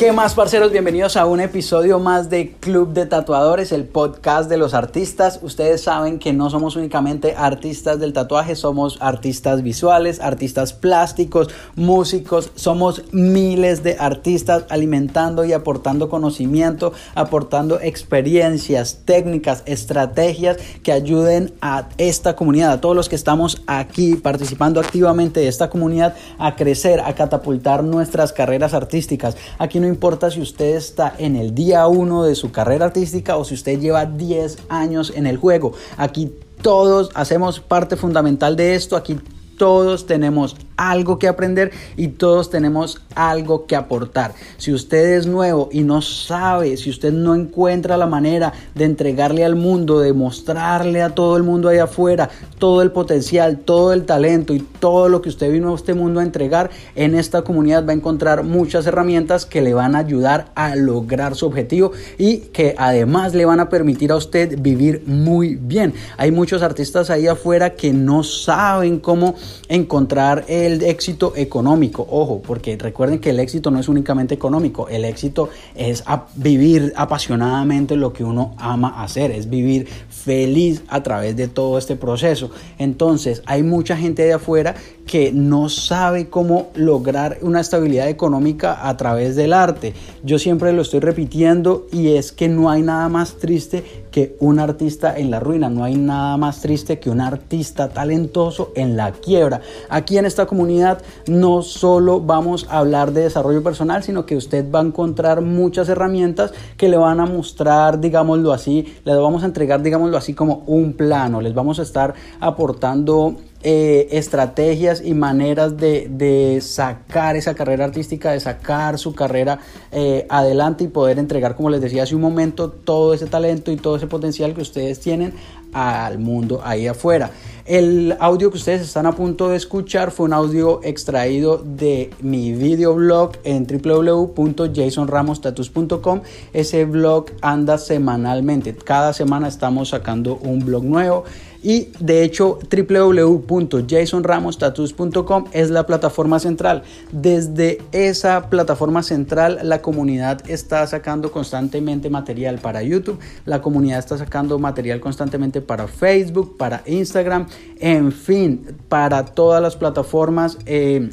¿Qué más, parceros? Bienvenidos a un episodio más de Club de Tatuadores, el podcast de los artistas. Ustedes saben que no somos únicamente artistas del tatuaje, somos artistas visuales, artistas plásticos, músicos, somos miles de artistas alimentando y aportando conocimiento, aportando experiencias, técnicas, estrategias que ayuden a esta comunidad, a todos los que estamos aquí participando activamente de esta comunidad a crecer, a catapultar nuestras carreras artísticas. Aquí no importa si usted está en el día 1 de su carrera artística o si usted lleva 10 años en el juego. Aquí todos hacemos parte fundamental de esto. Aquí todos tenemos algo que aprender y todos tenemos algo que aportar. Si usted es nuevo y no sabe, si usted no encuentra la manera de entregarle al mundo, de mostrarle a todo el mundo ahí afuera todo el potencial, todo el talento y todo lo que usted vino a este mundo a entregar, en esta comunidad va a encontrar muchas herramientas que le van a ayudar a lograr su objetivo y que además le van a permitir a usted vivir muy bien. Hay muchos artistas ahí afuera que no saben cómo encontrar el éxito económico, ojo, porque recuerden que el éxito no es únicamente económico, el éxito es vivir apasionadamente lo que uno ama hacer, es vivir feliz a través de todo este proceso. Entonces, hay mucha gente de afuera que no sabe cómo lograr una estabilidad económica a través del arte. Yo siempre lo estoy repitiendo y es que no hay nada más triste que un artista en la ruina, no hay nada más triste que un artista talentoso en la quiebra. Aquí en esta comunidad no solo vamos a hablar de desarrollo personal, sino que usted va a encontrar muchas herramientas que le van a mostrar, digámoslo así, le vamos a entregar, así, como un plano, les vamos a estar aportando eh, estrategias y maneras de, sacar esa carrera artística, de sacar su carrera eh, adelante y poder entregar, como les decía hace un momento, todo ese talento y todo ese potencial que ustedes tienen al mundo ahí afuera. El audio que ustedes están a punto de escuchar fue un audio extraído de mi videoblog en www.jasonramostatus.com. Ese blog anda semanalmente. Cada semana estamos sacando un blog nuevo. Y de hecho, www.jasonramostatus.com es la plataforma central. Desde esa plataforma central, la comunidad está sacando constantemente material para YouTube, la comunidad está sacando material constantemente para Facebook, para Instagram, en fin, para todas las plataformas eh,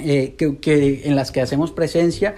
eh, que, en las que hacemos presencia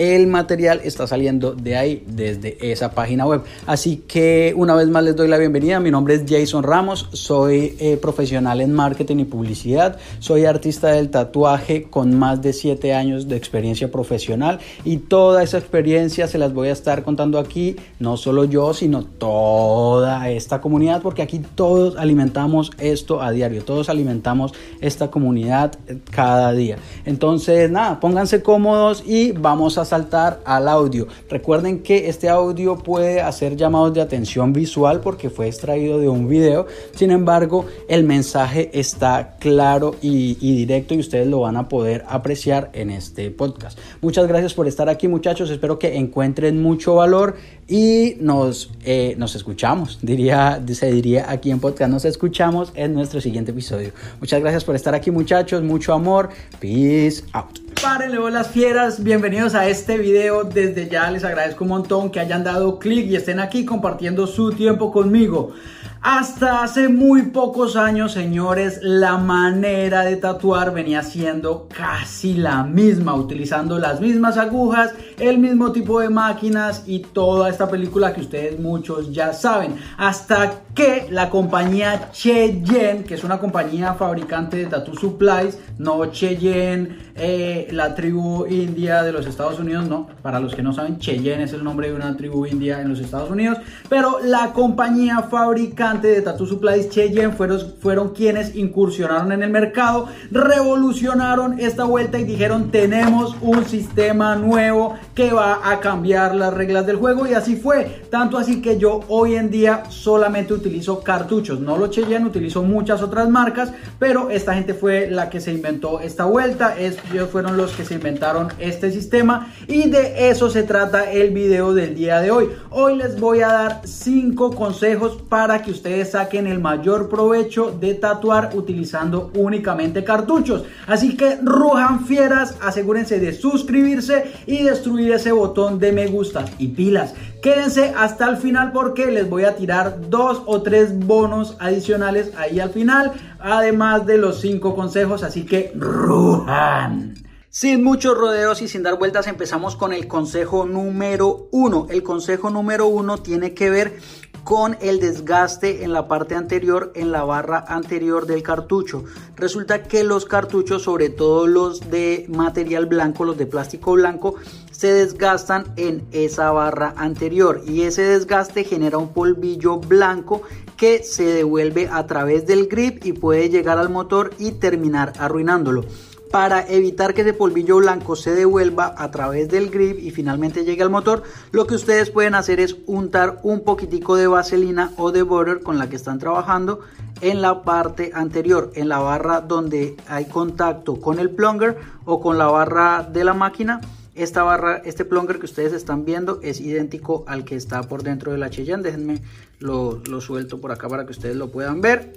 el material está saliendo de ahí, desde esa página web. Así que una vez más les doy la bienvenida. Mi nombre es Jason Ramos, soy eh, profesional en marketing y publicidad, soy artista del tatuaje con más de 7 años de experiencia profesional y toda esa experiencia se las voy a estar contando aquí, no solo yo, sino toda esta comunidad, porque aquí todos alimentamos esto a diario, todos alimentamos esta comunidad cada día. Entonces, nada, pónganse cómodos y vamos a saltar al audio. Recuerden que este audio puede hacer llamados de atención visual porque fue extraído de un video. Sin embargo, el mensaje está claro y, directo y ustedes lo van a poder apreciar en este podcast. Muchas gracias por estar aquí muchachos. Espero que encuentren mucho valor y nos, eh, nos escuchamos. Diría, se diría aquí en podcast, nos escuchamos en nuestro siguiente episodio. Muchas gracias por estar aquí muchachos. Mucho amor. Peace out. Párenle las fieras, bienvenidos a este video. Desde ya les agradezco un montón que hayan dado clic y estén aquí compartiendo su tiempo conmigo. Hasta hace muy pocos años, señores, la manera de tatuar venía siendo casi la misma, utilizando las mismas agujas, el mismo tipo de máquinas y toda esta película que ustedes muchos ya saben. Hasta que la compañía Cheyenne, que es una compañía fabricante de tattoo supplies, no Cheyenne, eh, la tribu india de los Estados Unidos, no, para los que no saben, Cheyenne es el nombre de una tribu india en los Estados Unidos, pero la compañía fabricante de Tattoo Supplies, Cheyenne, fueron, fueron quienes incursionaron en el mercado, revolucionaron esta vuelta y dijeron tenemos un sistema nuevo que va a cambiar las reglas del juego y así fue. Tanto así que yo hoy en día solamente utilizo cartuchos, no lo Cheyenne, utilizo muchas otras marcas, pero esta gente fue la que se inventó esta vuelta, ellos fueron los que se inventaron este sistema y de eso se trata el video del día de hoy. Hoy les voy a dar cinco consejos para que ustedes ustedes saquen el mayor provecho de tatuar utilizando únicamente cartuchos. Así que rujan fieras, asegúrense de suscribirse y destruir ese botón de me gusta y pilas. Quédense hasta el final porque les voy a tirar dos o tres bonos adicionales ahí al final, además de los cinco consejos, así que rujan. Sin muchos rodeos y sin dar vueltas empezamos con el consejo número uno. El consejo número uno tiene que ver con el desgaste en la parte anterior, en la barra anterior del cartucho. Resulta que los cartuchos, sobre todo los de material blanco, los de plástico blanco, se desgastan en esa barra anterior y ese desgaste genera un polvillo blanco que se devuelve a través del grip y puede llegar al motor y terminar arruinándolo. Para evitar que ese polvillo blanco se devuelva a través del grip y finalmente llegue al motor, lo que ustedes pueden hacer es untar un poquitico de vaselina o de butter con la que están trabajando en la parte anterior, en la barra donde hay contacto con el plunger o con la barra de la máquina. Esta barra, este plunger que ustedes están viendo es idéntico al que está por dentro de la Cheyenne. Déjenme lo, lo suelto por acá para que ustedes lo puedan ver.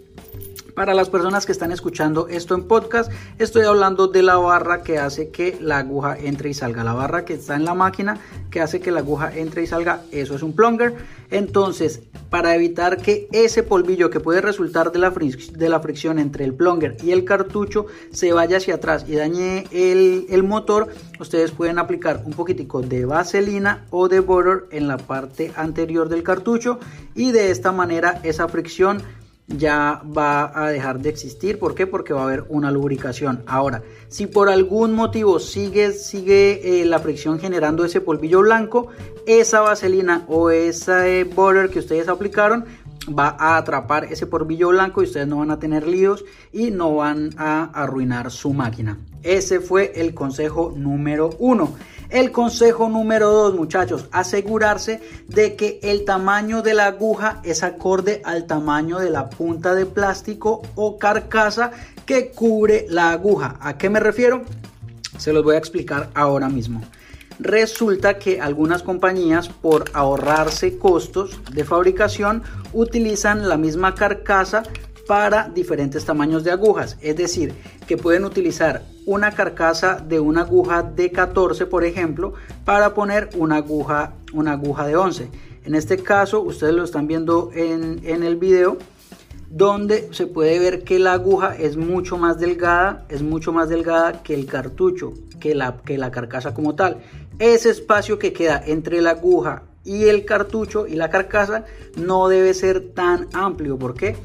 Para las personas que están escuchando esto en podcast, estoy hablando de la barra que hace que la aguja entre y salga. La barra que está en la máquina que hace que la aguja entre y salga, eso es un plunger. Entonces, para evitar que ese polvillo que puede resultar de la, fricción entre el plunger y el cartucho se vaya hacia atrás y dañe el, el motor, ustedes pueden aplicar un poquitico de vaselina o de butter en la parte anterior del cartucho y de esta manera esa fricción ya va a dejar de existir. ¿Por qué? Porque va a haber una lubricación. Ahora, si por algún motivo sigue, sigue eh, la fricción generando ese polvillo blanco, esa vaselina o ese butter que ustedes aplicaron va a atrapar ese polvillo blanco y ustedes no van a tener líos y no van a arruinar su máquina. Ese fue el consejo número uno. El consejo número dos, muchachos, asegurarse de que el tamaño de la aguja es acorde al tamaño de la punta de plástico o carcasa que cubre la aguja. ¿A qué me refiero? Se los voy a explicar ahora mismo. Resulta que algunas compañías por ahorrarse costos de fabricación utilizan la misma carcasa para diferentes tamaños de agujas. Es decir, que pueden utilizar una carcasa de una aguja de 14, por ejemplo, para poner una aguja, una aguja de 11. En este caso, ustedes lo están viendo en, el video, donde se puede ver que la aguja es mucho más delgada, es mucho más delgada que el cartucho, que la, que la carcasa como tal. Ese espacio que queda entre la aguja y el cartucho y la carcasa no debe ser tan amplio. ¿Por qué?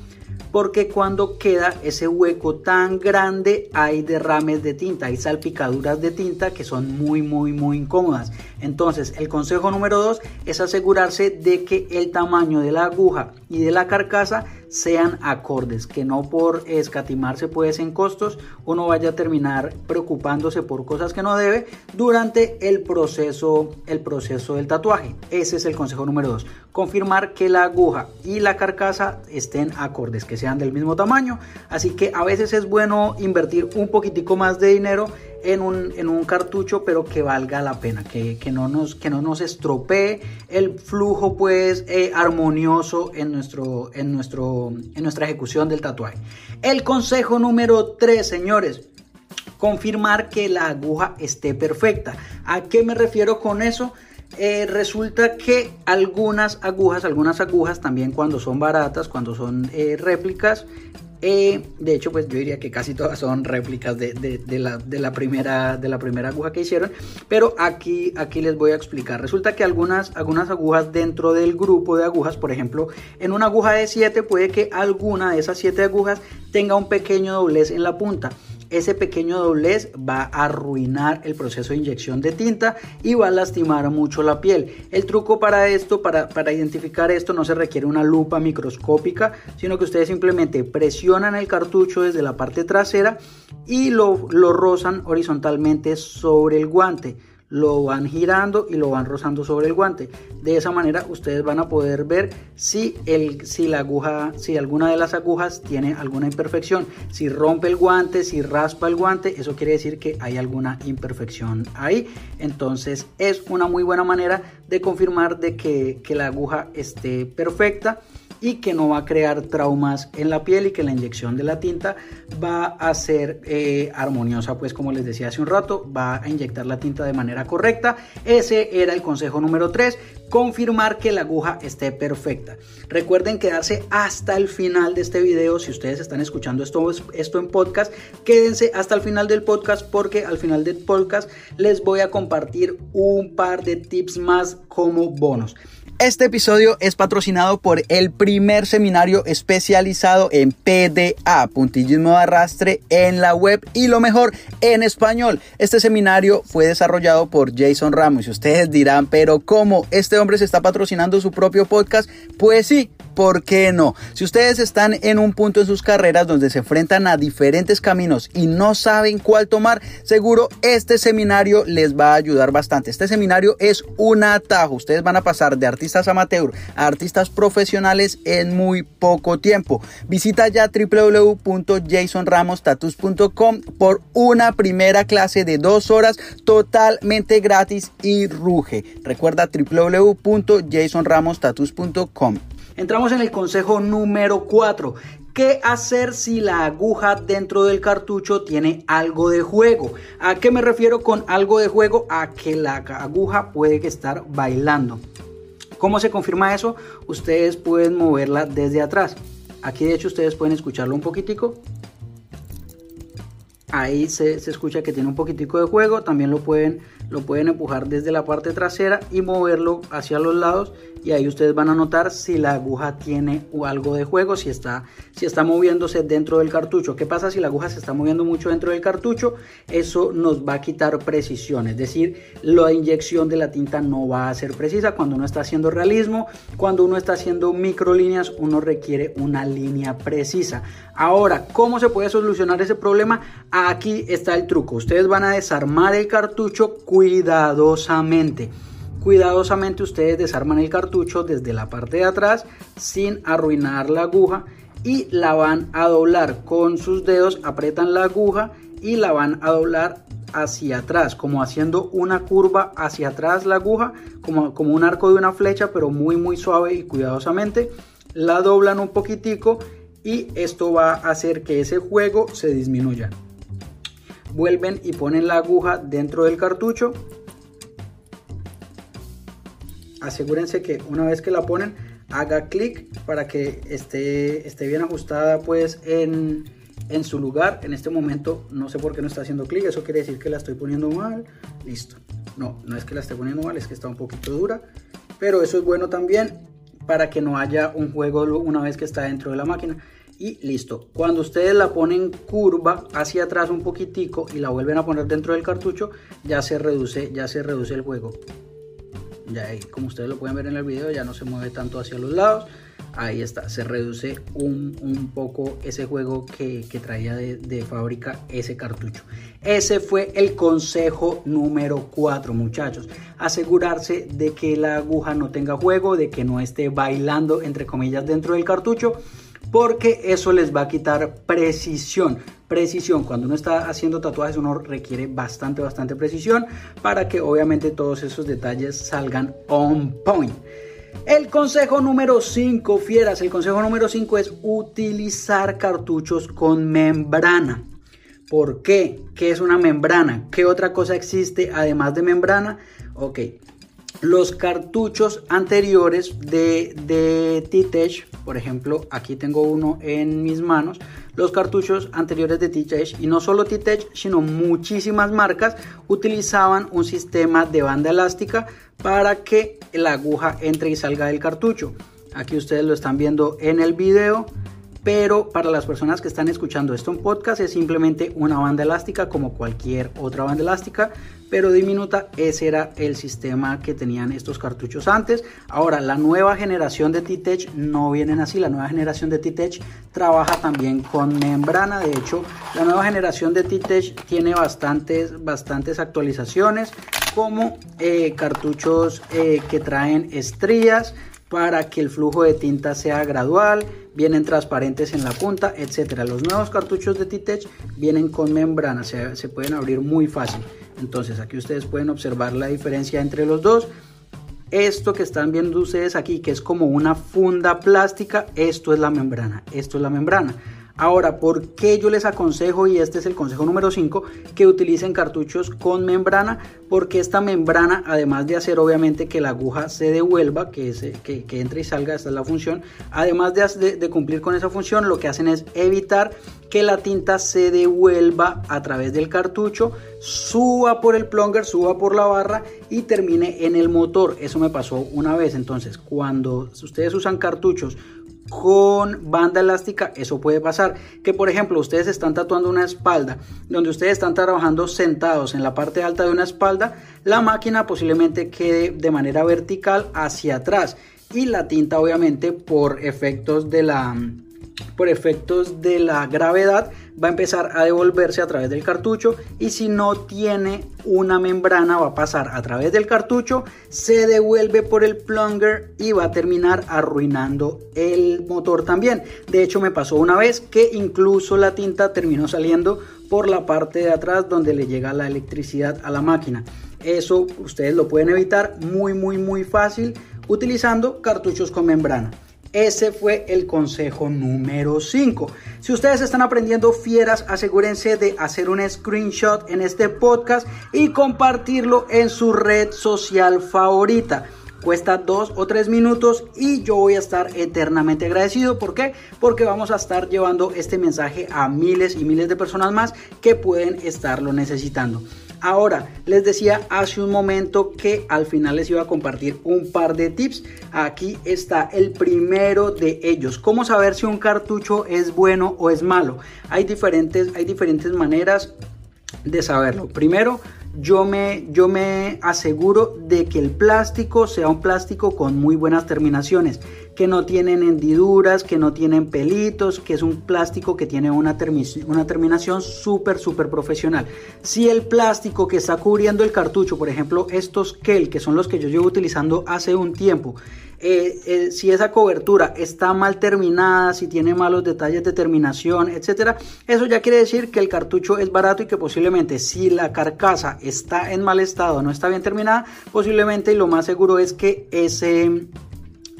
Porque cuando queda ese hueco tan grande hay derrames de tinta, hay salpicaduras de tinta que son muy muy muy incómodas. Entonces el consejo número dos es asegurarse de que el tamaño de la aguja y de la carcasa sean acordes, que no por escatimarse pues en costos uno vaya a terminar preocupándose por cosas que no debe durante el proceso, el proceso del tatuaje. Ese es el consejo número 2. Confirmar que la aguja y la carcasa estén acordes, que sean del mismo tamaño. Así que a veces es bueno invertir un poquitico más de dinero en un, cartucho, pero que valga la pena, que, no, nos, que no nos estropee el flujo pues eh, armonioso en, nuestro, en, nuestro, en nuestra ejecución del tatuaje. El consejo número 3, señores, confirmar que la aguja esté perfecta. ¿A qué me refiero con eso? Eh, resulta que algunas agujas, algunas agujas también cuando son baratas, cuando son eh, réplicas, eh, de hecho, pues yo diría que casi todas son réplicas de, la, primera, de la primera aguja que hicieron. Pero aquí, aquí les voy a explicar. Resulta que algunas, algunas agujas dentro del grupo de agujas, por ejemplo, en una aguja de 7 puede que alguna de esas 7 agujas tenga un pequeño doblez en la punta ese pequeño doblez va a arruinar el proceso de inyección de tinta y va a lastimar mucho la piel. El truco para esto, para, identificar esto, no se requiere una lupa microscópica, sino que ustedes simplemente presionan el cartucho desde la parte trasera y lo, lo rozan horizontalmente sobre el guante lo van girando y lo van rozando sobre el guante. De esa manera ustedes van a poder ver si, el, si la aguja, si alguna de las agujas tiene alguna imperfección. Si rompe el guante, si raspa el guante, eso quiere decir que hay alguna imperfección ahí. Entonces es una muy buena manera de confirmar de que, que la aguja esté perfecta y que no va a crear traumas en la piel y que la inyección de la tinta va a ser eh, armoniosa, pues como les decía hace un rato, va a inyectar la tinta de manera correcta. Ese era el consejo número 3, confirmar que la aguja esté perfecta. Recuerden quedarse hasta el final de este video, si ustedes están escuchando esto, esto en podcast, quédense hasta el final del podcast porque al final del podcast les voy a compartir un par de tips más como bonos. Este episodio es patrocinado por el primer seminario especializado en PDA, puntillismo de arrastre en la web y lo mejor en español. Este seminario fue desarrollado por Jason Ramos y ustedes dirán, pero ¿cómo este hombre se está patrocinando su propio podcast? Pues sí, ¿por qué no? Si ustedes están en un punto en sus carreras donde se enfrentan a diferentes caminos y no saben cuál tomar, seguro este seminario les va a ayudar bastante. Este seminario es un atajo. Ustedes van a pasar de artistas amateur a artistas profesionales en muy poco tiempo. Visita ya www.jasonramostatus.com por una primera clase de dos horas totalmente gratis y ruge. Recuerda www.jasonramostatus.com. Entramos en el consejo número 4. ¿Qué hacer si la aguja dentro del cartucho tiene algo de juego? ¿A qué me refiero con algo de juego? A que la aguja puede estar bailando. ¿Cómo se confirma eso? Ustedes pueden moverla desde atrás. Aquí de hecho ustedes pueden escucharlo un poquitico. Ahí se, se escucha que tiene un poquitico de juego. También lo pueden lo pueden empujar desde la parte trasera y moverlo hacia los lados y ahí ustedes van a notar si la aguja tiene algo de juego, si está, si está moviéndose dentro del cartucho. ¿Qué pasa si la aguja se está moviendo mucho dentro del cartucho? Eso nos va a quitar precisión, es decir, la inyección de la tinta no va a ser precisa cuando uno está haciendo realismo, cuando uno está haciendo micro líneas, uno requiere una línea precisa. Ahora, ¿cómo se puede solucionar ese problema? Aquí está el truco. Ustedes van a desarmar el cartucho cuidadosamente. Cuidadosamente ustedes desarman el cartucho desde la parte de atrás sin arruinar la aguja y la van a doblar con sus dedos, apretan la aguja y la van a doblar hacia atrás, como haciendo una curva hacia atrás la aguja, como, como un arco de una flecha, pero muy muy suave y cuidadosamente. La doblan un poquitico y esto va a hacer que ese juego se disminuya vuelven y ponen la aguja dentro del cartucho. Asegúrense que una vez que la ponen haga clic para que esté, esté bien ajustada pues en, en su lugar. En este momento no sé por qué no está haciendo clic, eso quiere decir que la estoy poniendo mal. Listo. No, no es que la esté poniendo mal, es que está un poquito dura. Pero eso es bueno también para que no haya un juego una vez que está dentro de la máquina y listo. Cuando ustedes la ponen curva hacia atrás un poquitico y la vuelven a poner dentro del cartucho, ya se reduce, ya se reduce el juego. Ya ahí, como ustedes lo pueden ver en el video, ya no se mueve tanto hacia los lados. Ahí está, se reduce un, poco ese juego que, traía de, de, fábrica ese cartucho. Ese fue el consejo número 4, muchachos. Asegurarse de que la aguja no tenga juego, de que no esté bailando, entre comillas, dentro del cartucho porque eso les va a quitar precisión. Precisión, cuando uno está haciendo tatuajes uno requiere bastante, bastante precisión para que obviamente todos esos detalles salgan on point. El consejo número 5, fieras, el consejo número 5 es utilizar cartuchos con membrana. ¿Por qué? ¿Qué es una membrana? ¿Qué otra cosa existe además de membrana? Ok, los cartuchos anteriores de, de T-Tech, por ejemplo, aquí tengo uno en mis manos, los cartuchos anteriores de T-Tech, y no solo T-Tech, sino muchísimas marcas, utilizaban un sistema de banda elástica para que la aguja entre y salga del cartucho. Aquí ustedes lo están viendo en el video pero para las personas que están escuchando esto en podcast es simplemente una banda elástica como cualquier otra banda elástica, pero diminuta. Ese era el sistema que tenían estos cartuchos antes. Ahora, la nueva generación de T-Tech no vienen así. La nueva generación de T-Tech trabaja también con membrana. De hecho, la nueva generación de T-Tech tiene bastantes, bastantes actualizaciones como eh, cartuchos eh, que traen estrías para que el flujo de tinta sea gradual, vienen transparentes en la punta, etcétera. Los nuevos cartuchos de T-Tech vienen con membrana, se, se pueden abrir muy fácil. Entonces aquí ustedes pueden observar la diferencia entre los dos. Esto que están viendo ustedes aquí, que es como una funda plástica, esto es la membrana, esto es la membrana. Ahora, ¿por qué yo les aconsejo, y este es el consejo número 5, que utilicen cartuchos con membrana? Porque esta membrana, además de hacer obviamente que la aguja se devuelva, que, que, entre y salga, esta es la función, además de, de cumplir con esa función, lo que hacen es evitar que la tinta se devuelva a través del cartucho, suba por el plunger, suba por la barra y termine en el motor. Eso me pasó una vez. Entonces, cuando ustedes usan cartuchos con banda elástica, eso puede pasar. Que por ejemplo, ustedes están tatuando una espalda, donde ustedes están trabajando sentados en la parte alta de una espalda, la máquina posiblemente quede de manera vertical hacia atrás y la tinta obviamente por efectos de la por efectos de la gravedad va a empezar a devolverse a través del cartucho y si no tiene una membrana va a pasar a través del cartucho, se devuelve por el plunger y va a terminar arruinando el motor también. De hecho me pasó una vez que incluso la tinta terminó saliendo por la parte de atrás donde le llega la electricidad a la máquina. Eso ustedes lo pueden evitar muy muy muy fácil utilizando cartuchos con membrana. Ese fue el consejo número 5. Si ustedes están aprendiendo fieras, asegúrense de hacer un screenshot en este podcast y compartirlo en su red social favorita. Cuesta dos o tres minutos y yo voy a estar eternamente agradecido. ¿Por qué? Porque vamos a estar llevando este mensaje a miles y miles de personas más que pueden estarlo necesitando. Ahora, les decía hace un momento que al final les iba a compartir un par de tips. Aquí está el primero de ellos. ¿Cómo saber si un cartucho es bueno o es malo? Hay diferentes, hay diferentes maneras de saberlo. Primero, yo me, yo me aseguro de que el plástico sea un plástico con muy buenas terminaciones, que no tienen hendiduras, que no tienen pelitos, que es un plástico que tiene una, terminación súper, súper profesional. Si el plástico que está cubriendo el cartucho, por ejemplo, estos Kel, que son los que yo llevo utilizando hace un tiempo, eh, eh, si esa cobertura está mal terminada, si tiene malos detalles de terminación, etcétera, eso ya quiere decir que el cartucho es barato y que posiblemente si la carcasa está en mal estado, no está bien terminada, posiblemente y lo más seguro es que ese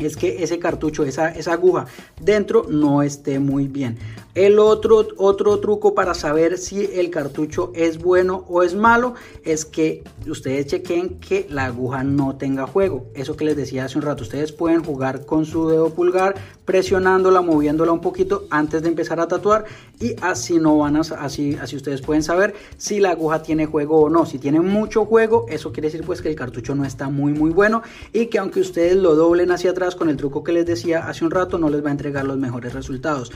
es que ese cartucho, esa, aguja dentro no esté muy bien. El otro, otro truco para saber si el cartucho es bueno o es malo es que ustedes chequen que la aguja no tenga juego. Eso que les decía hace un rato, ustedes pueden jugar con su dedo pulgar presionándola, moviéndola un poquito antes de empezar a tatuar y así no van a, así, así ustedes pueden saber si la aguja tiene juego o no. Si tiene mucho juego, eso quiere decir pues que el cartucho no está muy muy bueno y que aunque ustedes lo doblen hacia atrás con el truco que les decía hace un rato no les va a entregar los mejores resultados.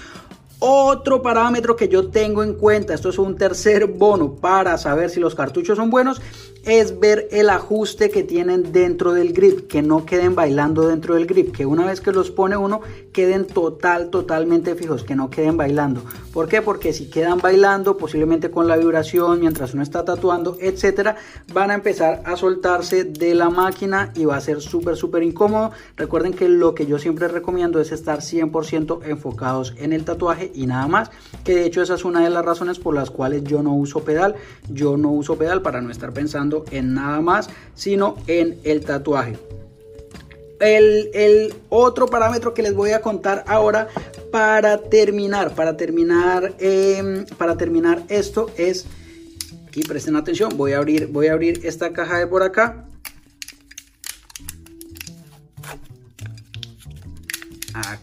Otro parámetro que yo tengo en cuenta, esto es un tercer bono para saber si los cartuchos son buenos, es ver el ajuste que tienen dentro del grip, que no queden bailando dentro del grip, que una vez que los pone uno queden total, totalmente fijos, que no queden bailando. ¿Por qué? Porque si quedan bailando, posiblemente con la vibración, mientras uno está tatuando, etcétera, van a empezar a soltarse de la máquina y va a ser súper, súper incómodo. Recuerden que lo que yo siempre recomiendo es estar 100% enfocados en el tatuaje y nada más. Que de hecho esa es una de las razones por las cuales yo no uso pedal. Yo no uso pedal para no estar pensando en nada más, sino en el tatuaje. El, otro parámetro que les voy a contar ahora para terminar, para terminar, em, para terminar esto es, aquí presten atención, voy a abrir, voy a abrir esta caja de por acá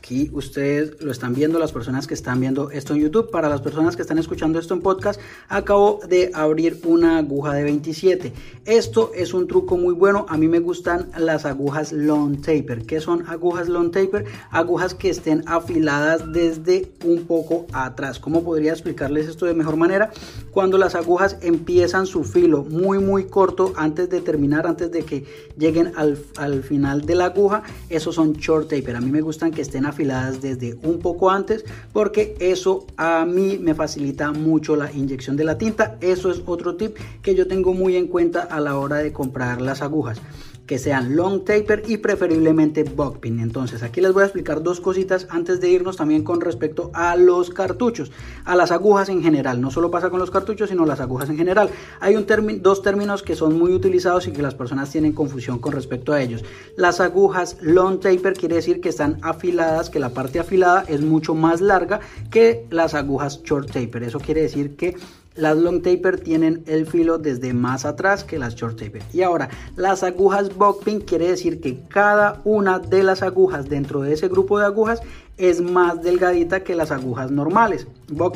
Aquí ustedes lo están viendo, las personas que están viendo esto en YouTube. Para las personas que están escuchando esto en podcast, acabo de abrir una aguja de 27. Esto es un truco muy bueno. A mí me gustan las agujas long taper. ¿Qué son agujas long taper? Agujas que estén afiladas desde un poco atrás. ¿Cómo podría explicarles esto de mejor manera? Cuando las agujas empiezan su filo muy muy corto antes de terminar, antes de que lleguen al, al final de la aguja, esos son short taper. A mí me gustan que estén afiladas desde un poco antes porque eso a mí me facilita mucho la inyección de la tinta. Eso es otro tip que yo tengo muy en cuenta a la hora de comprar las agujas. Que sean long taper y preferiblemente buckpin. Entonces aquí les voy a explicar dos cositas antes de irnos también con respecto a los cartuchos, a las agujas en general. No solo pasa con los cartuchos, sino las agujas en general. Hay un dos términos que son muy utilizados y que las personas tienen confusión con respecto a ellos. Las agujas long taper quiere decir que están afiladas, que la parte afilada es mucho más larga que las agujas short taper. Eso quiere decir que las long taper tienen el filo desde más atrás que las short taper. Y ahora, las agujas pin quiere decir que cada una de las agujas dentro de ese grupo de agujas es más delgadita que las agujas normales.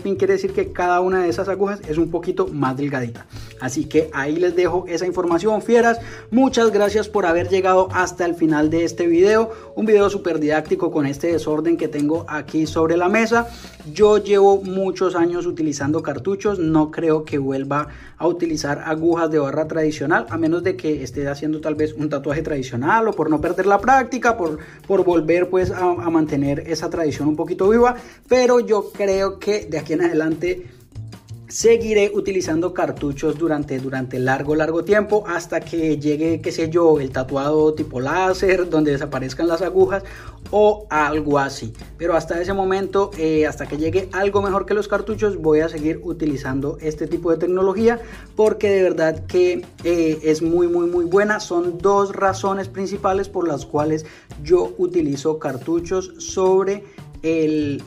pin quiere decir que cada una de esas agujas es un poquito más delgadita. Así que ahí les dejo esa información, fieras. Muchas gracias por haber llegado hasta el final de este video. Un video súper didáctico con este desorden que tengo aquí sobre la mesa. Yo llevo muchos años utilizando cartuchos. No creo que vuelva a utilizar agujas de barra tradicional, a menos de que esté haciendo tal vez un tatuaje tradicional o por no perder la práctica, por, por volver pues a, a mantener esa tradición un poquito viva, pero yo creo que de aquí en adelante seguiré utilizando cartuchos durante, durante largo, largo tiempo hasta que llegue, qué sé yo, el tatuado tipo láser, donde desaparezcan las agujas o algo así. Pero hasta ese momento, eh, hasta que llegue algo mejor que los cartuchos, voy a seguir utilizando este tipo de tecnología porque de verdad que eh, es muy, muy, muy buena. Son dos razones principales por las cuales yo utilizo cartuchos sobre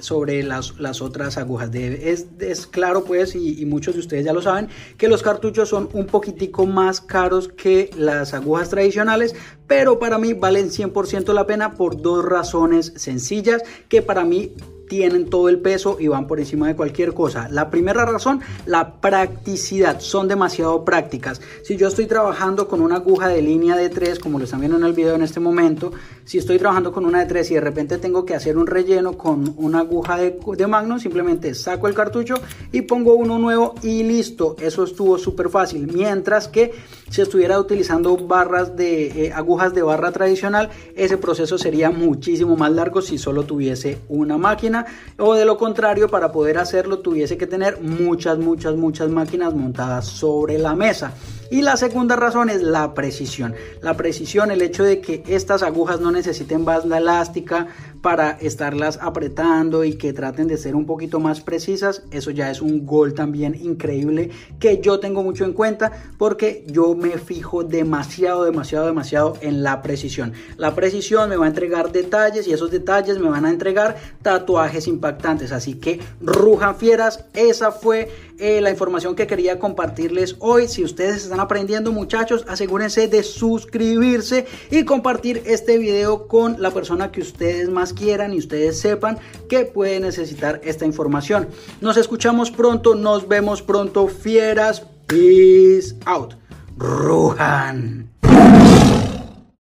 sobre las, las otras agujas. Es, es, claro pues, y, y, muchos de ustedes ya lo saben, que los cartuchos son un poquitico más caros que las agujas tradicionales, pero para mí valen 100% la pena por dos razones sencillas que para mí tienen todo el peso y van por encima de cualquier cosa. La primera razón, la practicidad. Son demasiado prácticas. Si yo estoy trabajando con una aguja de línea de 3, como lo están viendo en el video en este momento, si estoy trabajando con una de 3 y de repente tengo que hacer un relleno con una aguja de, de Magnum, simplemente saco el cartucho y pongo uno nuevo y listo. Eso estuvo súper fácil. Mientras que si estuviera utilizando barras de eh, agujas de barra tradicional, ese proceso sería muchísimo más largo si solo tuviese una máquina o de lo contrario, para poder hacerlo tuviese que tener muchas, muchas, muchas máquinas montadas sobre la mesa. Y la segunda razón es la precisión. La precisión, el hecho de que estas agujas no necesiten banda elástica para estarlas apretando y que traten de ser un poquito más precisas, eso ya es un gol también increíble que yo tengo mucho en cuenta porque yo me fijo demasiado, demasiado, demasiado en la precisión. La precisión me va a entregar detalles y esos detalles me van a entregar tatuajes impactantes. Así que rujan fieras, esa fue eh, la información que quería compartirles hoy. Si ustedes están aprendiendo muchachos, asegúrense de suscribirse y compartir este video con la persona que ustedes más quieran y ustedes sepan que puede necesitar esta información. Nos escuchamos pronto, nos vemos pronto, fieras. Peace out. Ruhan.